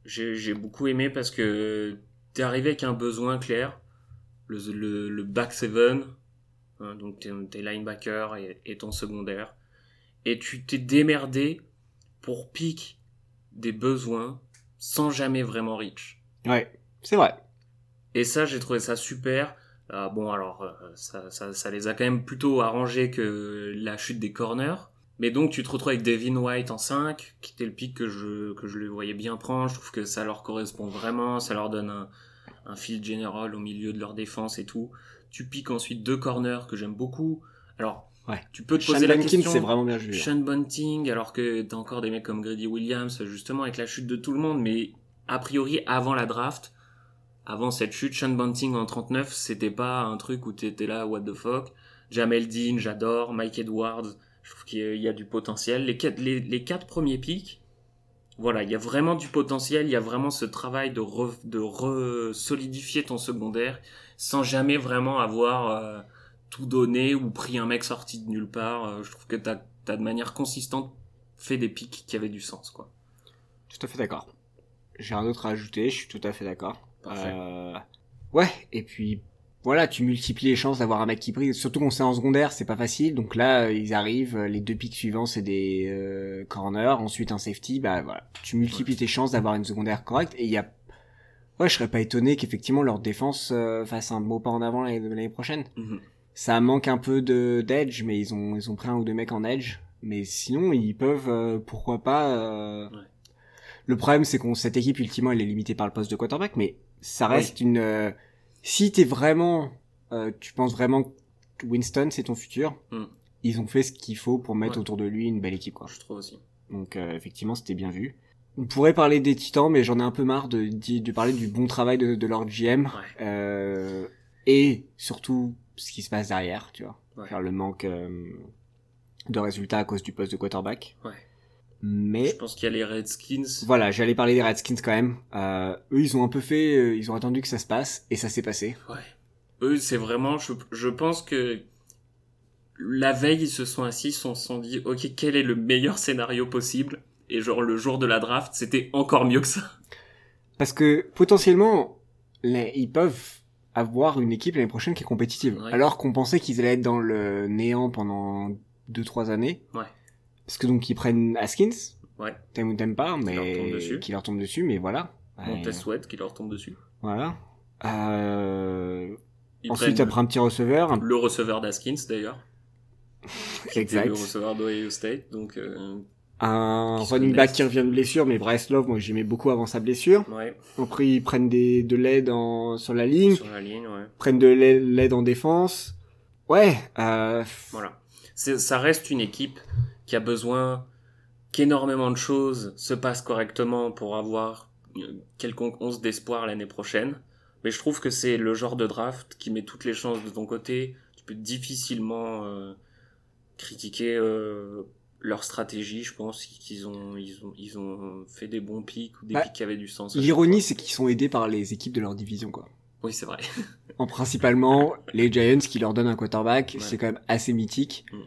C: J'ai beaucoup aimé parce que t'es arrivé avec un besoin clair, le, le, le back seven, hein, donc tes, linebackers et, et ton secondaire, et tu t'es démerdé pour pick des besoins sans jamais vraiment reach.
B: Ouais. C'est vrai.
C: Et ça, j'ai trouvé ça super. Euh, bon, alors, euh, ça, ça, ça les a quand même plutôt arrangé que la chute des corners. Mais donc, tu te retrouves avec Devin White en 5, qui était le pick que je, que je le voyais bien prendre. Je trouve que ça leur correspond vraiment. Ça leur donne un, un field général au milieu de leur défense et tout. Tu piques ensuite deux corners que j'aime beaucoup. Alors,
B: Ouais.
C: tu peux te
B: Sean
C: poser la
B: Bankins,
C: question.
B: c'est vraiment bien joué.
C: Sean Bunting, alors que t'as encore des mecs comme Grady Williams, justement avec la chute de tout le monde, mais a priori avant la draft, avant cette chute, Sean Bunting en 39, c'était pas un truc où t'étais là, what the fuck. Jamel Dean, j'adore. Mike Edwards, je trouve qu'il y a- il y a du potentiel. Les quatre, les, les quatre premiers pics, voilà, il y a vraiment du potentiel, il y a vraiment ce travail de, re, de re- solidifier ton secondaire sans jamais vraiment avoir euh, tout donné ou pris un mec sorti de nulle part. Euh, je trouve que t'as as de manière consistante fait des pics qui avaient du sens, quoi.
B: Tout à fait d'accord. J'ai un autre à ajouter, je suis tout à fait d'accord. Euh, Ouais, et puis voilà, tu multiplies les chances d'avoir un mec qui brille. Surtout qu'on sait en secondaire, c'est pas facile. Donc là, euh, ils arrivent, euh, les deux pics suivants, c'est des euh, corners, ensuite un safety. Bah voilà, tu multiplies tes chances d'avoir une secondaire correcte. Et il y a, ouais, je serais pas étonné qu'effectivement leur défense euh, fasse un beau pas en avant l'année prochaine.
C: Mhm.
B: Ça manque un peu de d'edge, mais ils ont ils ont pris un ou deux mecs en edge. Mais sinon, ils peuvent, euh, pourquoi pas. euh,
C: Ouais.
B: Le problème, c'est qu'on cette équipe ultimement, elle est limitée par le poste de quarterback, mais ça reste une. Si t'es vraiment, euh, tu penses vraiment que Winston c'est ton futur,
C: Mm.
B: ils ont fait ce qu'il faut pour mettre
C: Ouais.
B: autour de lui une belle équipe, quoi.
C: Je trouve aussi.
B: Donc euh, effectivement, c'était bien vu. On pourrait parler des Titans, mais j'en ai un peu marre de, de, de parler du bon travail de, de leur GM
C: Ouais.
B: euh, et surtout ce qui se passe derrière, tu vois.
C: Ouais.
B: Faire le manque euh, de résultats à cause du poste de quarterback.
C: Ouais.
B: Mais
C: Je pense qu'il y a les Redskins.
B: voilà, j'allais parler des Redskins quand même. Euh, eux, ils ont un peu fait, euh, ils ont attendu que ça se passe et ça s'est passé.
C: Ouais. Eux, c'est vraiment, je, je pense que la veille, ils se sont assis, ils se sont dit, ok, quel est le meilleur scénario possible? Et genre, le jour de la draft, c'était encore mieux que ça.
B: Parce que potentiellement, les- ils peuvent avoir une équipe l'année prochaine qui est compétitive.
C: Ouais.
B: Alors qu'on pensait qu'ils allaient être dans le néant pendant 2-3 années.
C: Ouais.
B: Parce que donc ils prennent Haskins,
C: Ouais.
B: t'aimes ou t'aimes pas, mais
C: leur tombe dessus.
B: qui leur tombe dessus, mais voilà.
C: Montez
B: Ouais,
C: Sweat qui leur tombe dessus.
B: Voilà. Euh...
C: Ils
B: Ensuite,
C: prennent
B: après un petit receveur,
C: le receveur d'Askins d'ailleurs. qui
B: exact.
C: Le receveur d'Ohio State. Donc, euh,
B: Un
C: Qui
B: running back qui revient de blessure, mais Bryce Love, moi j'aimais beaucoup avant sa blessure.
C: ouais,
B: Après, ils prennent des, de l'aide en, sur la ligne,
C: sur la ligne, ouais.
B: prennent de l'aide en défense. Ouais, euh,
C: Voilà. Ça reste une équipe qui a besoin qu'énormément de choses se passent correctement pour avoir euh, quelconque once d'espoir l'année prochaine. Mais je trouve que c'est le genre de draft qui met toutes les chances de ton côté. Tu peux difficilement euh, critiquer euh, leur stratégie. Je pense qu'ils ont, ils ont, ils ont fait des bons pics ou des
B: Bah,
C: pics qui avaient du sens.
B: l'ironie c'est qu'ils sont aidés par les équipes de leur division, quoi.
C: Oui, c'est vrai.
B: En principalement, les Giants qui leur donnent un quarterback,
C: Ouais.
B: c'est quand même assez mythique.
C: Mm.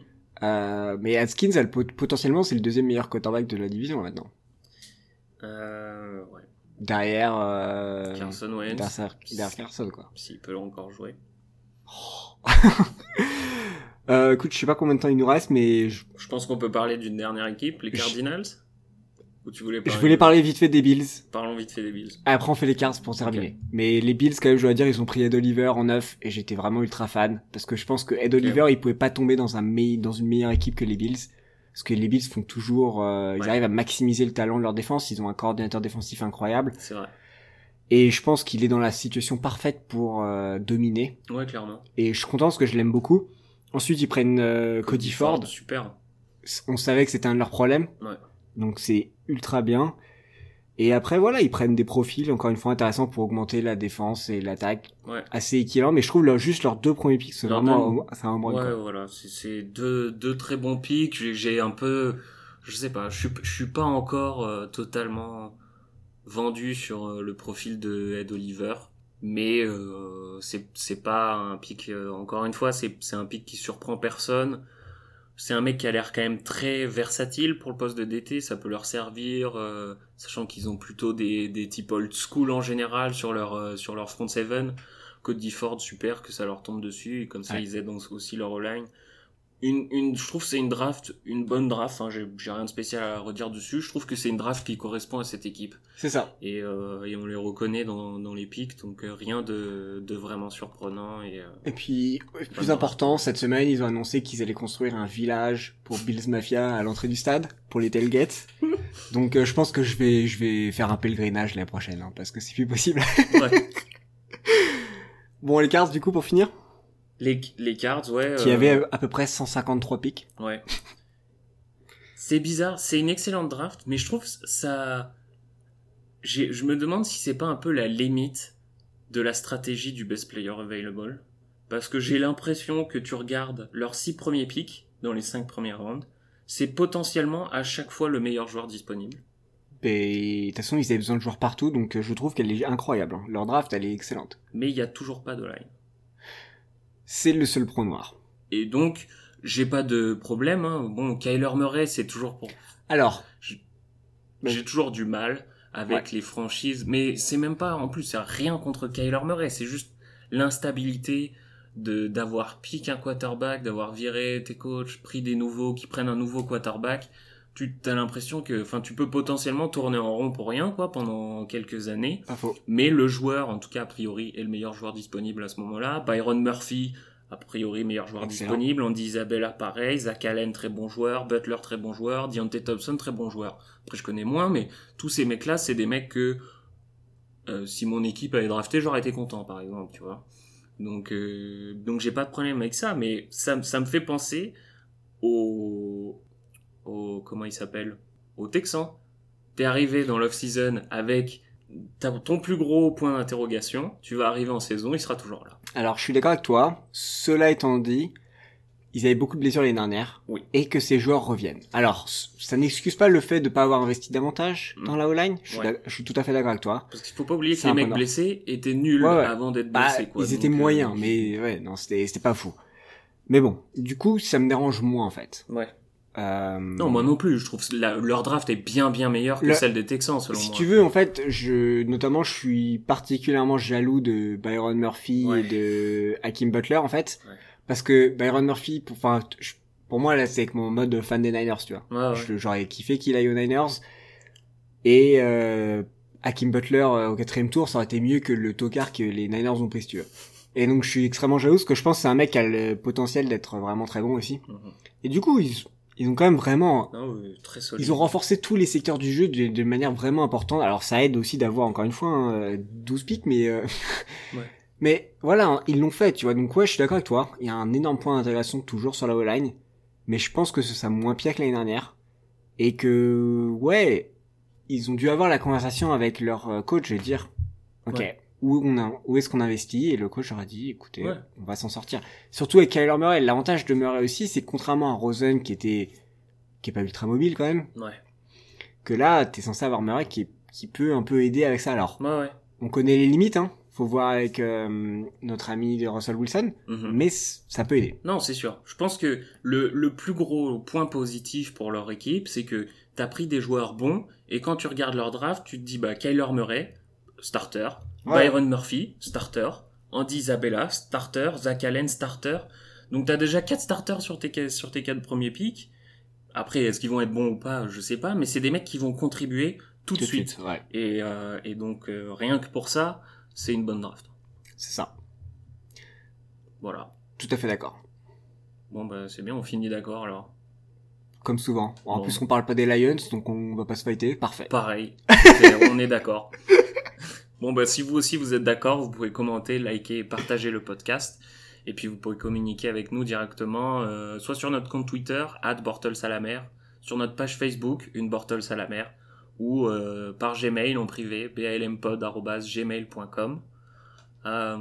B: Euh, mais Atkins, elle, pot- potentiellement, c'est le deuxième meilleur quarterback de la division maintenant.
C: Euh, ouais.
B: Derrière, euh,
C: Carson Wentz,
B: derrière, derrière Carson, quoi.
C: s'il peut encore jouer.
B: Euh, écoute, je sais pas combien de temps il nous reste, mais je,
C: Je pense qu'on peut parler d'une dernière équipe, les Cardinals. Ou tu voulais
B: je voulais parler vite fait des Bills.
C: Parlons vite fait des Bills.
B: Après, on fait les cards pour terminer. Mais les Bills, quand même, je dois dire, ils ont pris Ed Oliver en neuf et j'étais vraiment ultra fan parce que je pense que Ed Oliver, il pouvait pas tomber dans un me- dans une meilleure équipe que les Bills parce que les Bills font toujours, euh, ils arrivent à maximiser le talent de leur défense. Ils ont un coordinateur défensif incroyable
C: C'est vrai.
B: et je pense qu'il est dans la situation parfaite pour euh, dominer.
C: Ouais, clairement.
B: Et je suis content parce que je l'aime beaucoup. Ensuite, ils prennent euh, Cody, Ford.
C: Super.
B: On savait que c'était un de leurs problèmes.
C: Ouais.
B: Donc c'est ultra bien. Et après voilà, ils prennent des profils encore une fois intéressants pour augmenter la défense et l'attaque.
C: Ouais.
B: Assez équilibrant, mais je trouve leur, juste leurs deux premiers picks c'est vraiment c'est un bon
C: Ouais, voilà. C'est- deux, deux très bons pics. J'ai- un peu, je sais pas, je suis, je suis pas encore euh, totalement vendu sur euh, le profil de Ed Oliver. Mais euh, c'est c'est pas un pic, euh, encore une fois, c'est c'est un pic qui surprend personne. C'est un mec qui a l'air quand même très versatile pour le poste de DT, ça peut leur servir, euh, sachant qu'ils ont plutôt des, des types old school en général sur leur, euh, sur leur front seven. Cody Ford, super, que ça leur tombe dessus, et comme ça
B: Ouais.
C: ils aident aussi leur line. Une, une, je trouve que c'est une draft, une bonne draft, hein, j'ai rien de spécial à redire dessus, je trouve que c'est une draft qui correspond à cette équipe.
B: C'est ça.
C: Et, euh, et on les reconnaît dans, dans les pics, donc euh, rien de, de vraiment surprenant. Et, euh,
B: Et puis plus important, cette semaine, ils ont annoncé qu'ils allaient construire un village pour Bills Mafia à l'entrée du stade pour les tailgates. Donc euh, je pense que je vais je vais faire un pèlerinage l'année prochaine hein, parce que c'est plus possible.
C: ouais.
B: bon les cards du coup pour finir,
C: les, les cards, ouais.
B: qui
C: euh,
B: avait à peu près 153 pics.
C: Ouais. C'est bizarre, c'est une excellente draft, mais je trouve ça. Je me demande si c'est pas un peu la limite de la stratégie du best player available. Parce que j'ai l'impression que tu regardes leurs six premiers picks dans les cinq premières rounds, c'est potentiellement à chaque fois le meilleur joueur disponible.
B: Et de toute façon, ils avaient besoin de joueurs partout, donc euh, je trouve qu'elle est incroyable. hein. Leur draft, elle est excellente.
C: Mais il y a toujours pas de line.
B: C'est le seul pro noir.
C: Et donc, j'ai pas de problème. Hein. Bon, Kyler Murray, c'est toujours pour
B: Alors.
C: J'ai toujours du mal avec les franchises, mais c'est même pas, en plus, rien contre Kyler Murray, c'est juste l'instabilité de d'avoir piqué un quarterback, d'avoir viré tes coachs, pris des nouveaux qui prennent un nouveau quarterback. Tu as l'impression que, enfin, tu peux potentiellement tourner en rond pour rien, quoi, pendant quelques années.
B: pas faux.
C: Mais le joueur, en tout cas a priori, est le meilleur joueur disponible à ce moment-là. Byron Murphy, a priori meilleur joueur
B: Excellent.
C: disponible. Andy Isabella, pareil. Zach Allen, très bon joueur. Butler, très bon joueur. Deontay Thompson, très bon joueur. Après, je connais moins, mais tous ces mecs-là, c'est des mecs que euh, si mon équipe avait drafté, j'aurais été content, par exemple, tu vois. Donc, euh, donc j'ai pas de problème avec ça, mais ça, ça me fait penser au, au comment il s'appelle, au Texan. T'es arrivé dans l'off-season avec ton plus gros point d'interrogation, tu vas arriver en saison, il sera toujours là.
B: Alors, je suis d'accord avec toi. Cela étant dit, ils avaient beaucoup de blessures l'année dernière.
C: Oui.
B: Et que ces joueurs reviennent. Alors, ça n'excuse pas le fait de pas avoir investi davantage
C: Mm.
B: dans la O-line. Je, suis
C: Ouais.
B: d'ac- je suis tout à fait d'accord avec toi.
C: Parce qu'il faut pas oublier que les mecs blessés étaient nuls
B: Ouais, ouais.
C: avant d'être
B: Bah,
C: blessés. Quoi.
B: ils étaient
C: euh,
B: moyens, mais ouais, non, c'était pas fou. Mais bon, du coup, ça me dérange moins, en fait.
C: Ouais.
B: Euh,
C: Non, moi non plus. Je trouve la- leur draft est bien bien meilleure que
B: Le-
C: celle des Texans, selon
B: Si
C: moi.
B: tu veux, en fait, je, notamment, je suis particulièrement jaloux de Byron Murphy
C: Ouais.
B: et de Hakim Butler, en fait.
C: Ouais.
B: Parce que Byron Murphy, pour, enfin, pour moi, là, c'est avec mon mode fan des Niners, tu vois.
C: Ouais, ouais.
B: Je- J'aurais kiffé qu'il aille aux Niners. Et, euh, Hakim Butler, euh, au quatrième tour, ça aurait été mieux que le tocard que les Niners ont pris, si tu veux. Et donc je suis extrêmement jaloux parce que je pense que c'est un mec qui a le potentiel d'être vraiment très bon aussi.
C: Mhm.
B: Et du coup, ils, ils ont quand même vraiment...
C: Très.
B: Ils ont renforcé tous les secteurs du jeu de, de manière vraiment importante. Alors ça aide aussi d'avoir encore une fois hein, euh, 12 pics, mais... euh,
C: Ouais.
B: mais voilà, hein, ils l'ont fait, tu vois. Donc ouais, je suis d'accord avec toi. Il y a un énorme point d'intégration toujours sur la O-line. Mais je pense que ce sera moins pire que l'année dernière. Et que, ouais, ils ont dû avoir la conversation avec leur euh, coach et dire, ok,
C: Ouais.
B: Où, on a, où est-ce qu'on investit Et le coach leur a dit, écoutez,
C: Ouais.
B: on va s'en sortir. Surtout avec Kyler Murray. L'avantage de Murray aussi, c'est que contrairement à Rosen qui était, qui est pas ultra mobile quand même,
C: Ouais.
B: que là, t'es censé avoir Murray qui, qui peut un peu aider avec ça. Alors,
C: Ouais,
B: on connaît les limites, hein. Faut voir avec euh, notre ami Russell Wilson,
C: Mhm.
B: mais ça peut aider.
C: Non, c'est sûr. Je pense que le, le plus gros point positif pour leur équipe, c'est que t'as pris des joueurs bons, et quand tu regardes leur draft, tu te dis, bah, Kyler Murray, starter,
B: Ouais.
C: Byron Murphy, starter, Andy Isabella, starter, Zach Allen, starter. Donc t'as déjà quatre starters sur tes, sur tes quatre premiers pics. Après, est-ce qu'ils vont être bons ou pas, je sais pas, mais c'est des mecs qui vont contribuer tout, de suite.
B: ouais.
C: Et, euh, et donc, euh, rien que pour ça, c'est une bonne draft.
B: C'est ça.
C: Voilà.
B: Tout à fait d'accord.
C: Bon, bah, c'est bien, on finit d'accord alors.
B: Comme souvent. En
C: Bon.
B: plus, on parle pas des Lions, donc on va pas se fighter. Parfait.
C: Pareil, on est d'accord. Bon, bah, si vous aussi vous êtes d'accord, vous pouvez commenter, liker et partager le podcast. Et puis vous pouvez communiquer avec nous directement, euh, soit sur notre compte Twitter, at Bortles sur notre page Facebook, une Bortles à la mer, ou euh, par Gmail en privé, balmpod.gmail.com. Euh...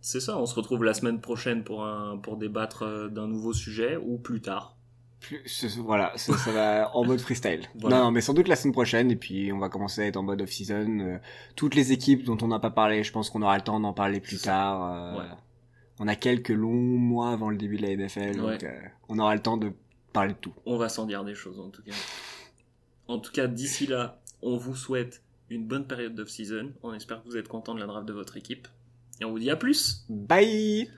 C: C'est ça, on se retrouve la semaine prochaine pour, pour débattre d'un nouveau sujet, ou plus tard.
B: Plus- voilà, ça, ça va en mode freestyle.
C: Voilà.
B: Non, non, mais sans doute la semaine prochaine, et puis on va commencer à être en mode off-season. Euh, toutes les équipes dont on n'a pas parlé, je pense qu'on aura le temps d'en parler plus tard. Euh,
C: Ouais.
B: On a quelques longs mois avant le début de la NFL, donc euh, on aura le temps de parler de tout.
C: On va s'en dire des choses en tout cas. En tout cas, d'ici là, on vous souhaite une bonne période d'off-season. On espère que vous êtes content de la draft de votre équipe. Et on vous dit à plus
B: Bye